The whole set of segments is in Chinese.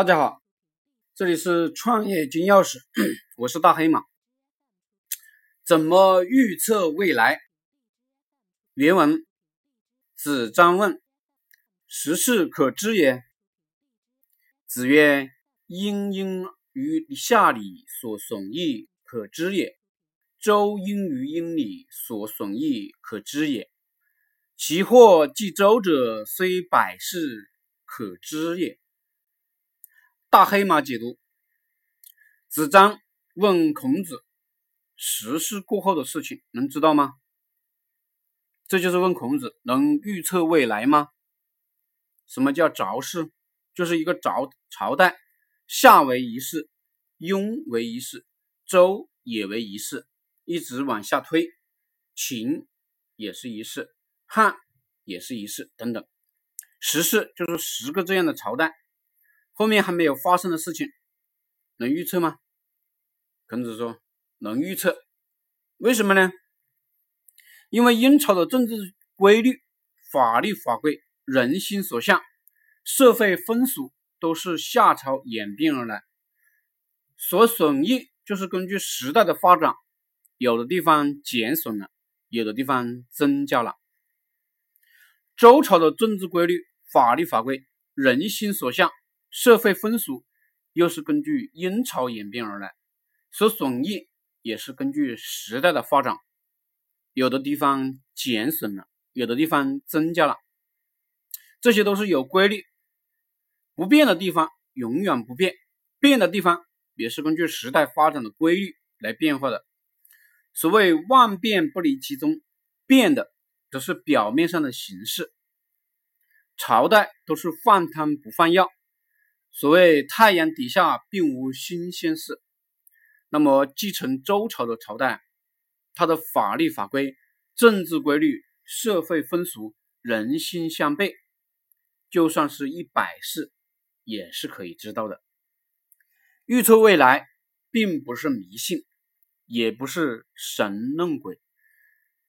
大家好，这里是创业金钥匙，我是大黑马。怎么预测未来？原文：子张问：“时事可知也？”子曰：“殷殷于下礼所损益，可知也；周殷于殷礼所损益，可知也。其祸既周者，虽百世，可知也。”大黑马解读：子张问孔子：“时事过后的事情能知道吗？”这就是问孔子能预测未来吗？什么叫着世？就是一个着朝代，夏为一世，雍为一世，周也为一世，一直往下推，秦也是一世，汉也是一世，等等。十世就是十个这样的朝代。后面还没有发生的事情，能预测吗？孔子说能预测，为什么呢？因为殷朝的政治规律、法律法规、人心所向、社会风俗都是夏朝演变而来，所损益就是根据时代的发展，有的地方减损了，有的地方增加了。周朝的政治规律、法律法规、人心所向。社会风俗又是根据殷朝演变而来，所损益也是根据时代的发展，有的地方减损了，有的地方增加了，这些都是有规律，不变的地方永远不变，变的地方也是根据时代发展的规律来变化的。所谓万变不离其宗，变的只是表面上的形式，朝代都是换汤不换药。所谓太阳底下并无新鲜事，那么继承周朝的朝代，它的法律法规、政治规律、社会风俗、人心相悖，就算是一百世，也是可以知道的。预测未来，并不是迷信，也不是神弄鬼，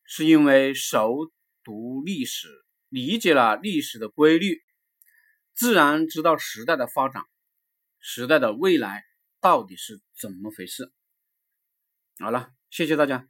是因为熟读历史，理解了历史的规律。自然知道时代的发展，时代的未来到底是怎么回事。好了，谢谢大家。